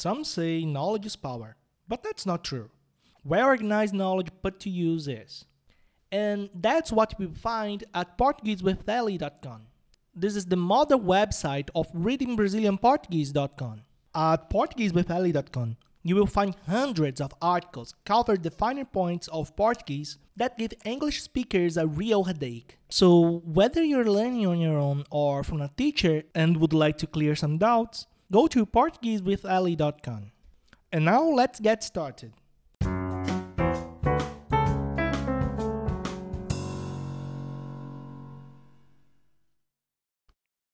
Some say knowledge is power, but that's not true. Well organized knowledge put to use is. And that's what we find at PortugueseWithEli.com. This is the mother website of ReadingBrazilianPortuguese.com. At PortugueseWithEli.com, you will find hundreds of articles cover the finer points of Portuguese that give English speakers a real headache. So, whether you're learning on your own or from a teacher and would like to clear some doubts, go to PortugueseWithEli.com. And now let's get started.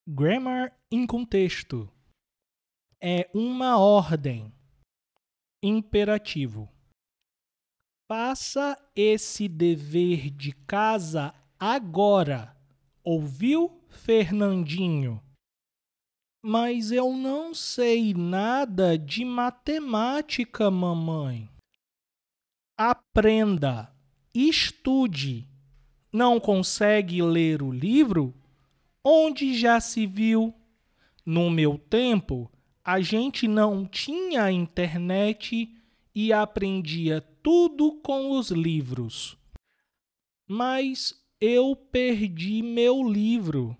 Grammar em contexto é uma ordem imperativo. Faça esse dever de casa agora. Ouviu, Fernandinho? Mas eu não sei nada de matemática, mamãe. Aprenda, estude. Não consegue ler o livro? Onde já se viu? No meu tempo, a gente não tinha internet e aprendia tudo com os livros. Mas eu perdi meu livro.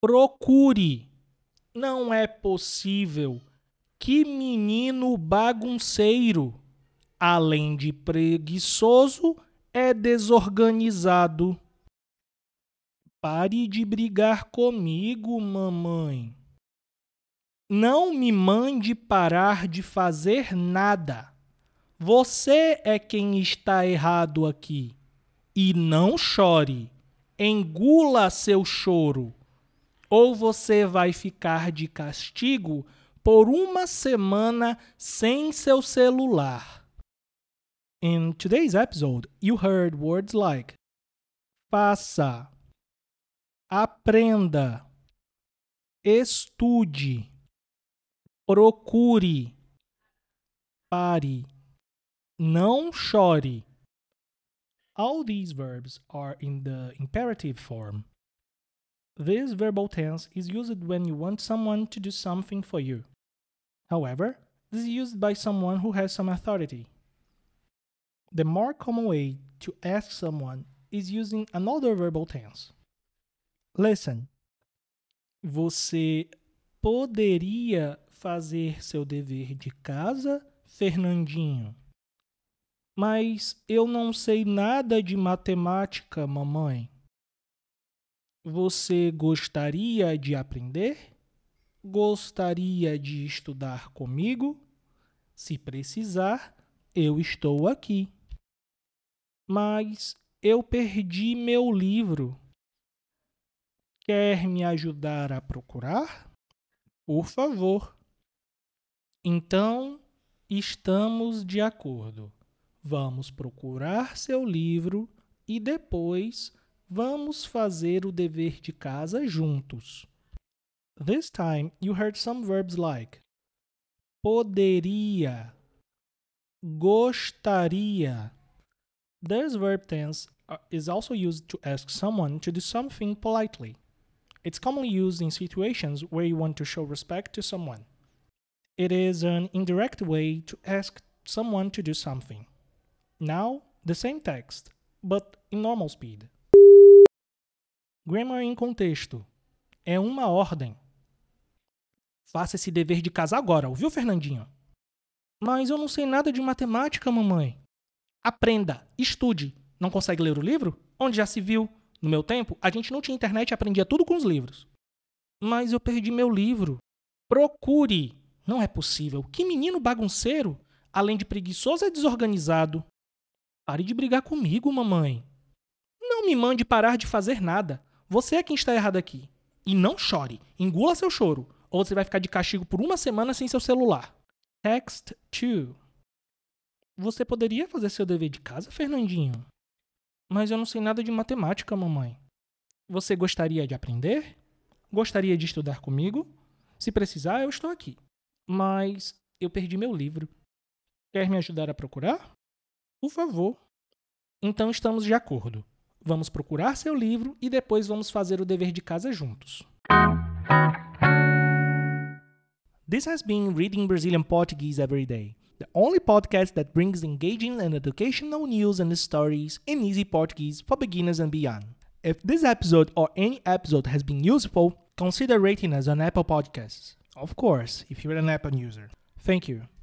Procure. Não é possível. Que menino bagunceiro. Além de preguiçoso, é desorganizado. Pare de brigar comigo, mamãe. Não me mande parar de fazer nada. Você é quem está errado aqui. E não chore. Engula seu choro. Ou você vai ficar de castigo por uma semana sem seu celular. In today's episode, you heard words like faça, aprenda, estude procure, pare, não chore. All these verbs are in the imperative form. This verbal tense is used when you want someone to do something for you. However, this is used by someone who has some authority. The more common way to ask someone is using another verbal tense. Listen. Você poderia fazer seu dever de casa, Fernandinho? Mas eu não sei nada de matemática, mamãe. Você gostaria de aprender? Gostaria de estudar comigo? Se precisar, eu estou aqui. Mas eu perdi meu livro. Quer me ajudar a procurar? Por favor. Então, estamos de acordo. Vamos procurar seu livro e depois vamos fazer o dever de casa juntos. This time you heard some verbs like poderia, gostaria. This verb tense uh, is also used to ask someone to do something politely. It's commonly used in situations where you want to show respect to someone. It is an indirect way to ask someone to do something. Now, the same text, but in normal speed. Grammar em contexto. É uma ordem. Faça esse dever de casa agora, ouviu, Fernandinho? Mas eu não sei nada de matemática, mamãe. Aprenda, estude. Não consegue ler o livro? Onde já se viu? No meu tempo, a gente não tinha internet e aprendia tudo com os livros. Mas eu perdi meu livro. Procure. Não é possível. Que menino bagunceiro! Além de preguiçoso, é desorganizado. Pare de brigar comigo, mamãe. Não me mande parar de fazer nada. Você é quem está errado aqui. E não chore. Engula seu choro. Ou você vai ficar de castigo por uma semana sem seu celular. Text 2. Você poderia fazer seu dever de casa, Fernandinho? Mas eu não sei nada de matemática, mamãe. Você gostaria de aprender? Gostaria de estudar comigo? Se precisar, eu estou aqui mas eu perdi meu livro. Quer me ajudar a procurar? Por favor. Então estamos de acordo. Vamos procurar seu livro e depois vamos fazer o dever de casa juntos. This has been Reading Brazilian Portuguese Every Day, the only podcast that brings engaging and educational news and stories in easy Portuguese for beginners and beyond. If this episode or any episode has been useful, consider rating us on Apple Podcasts. Of course, if you're an Apple user. Thank you.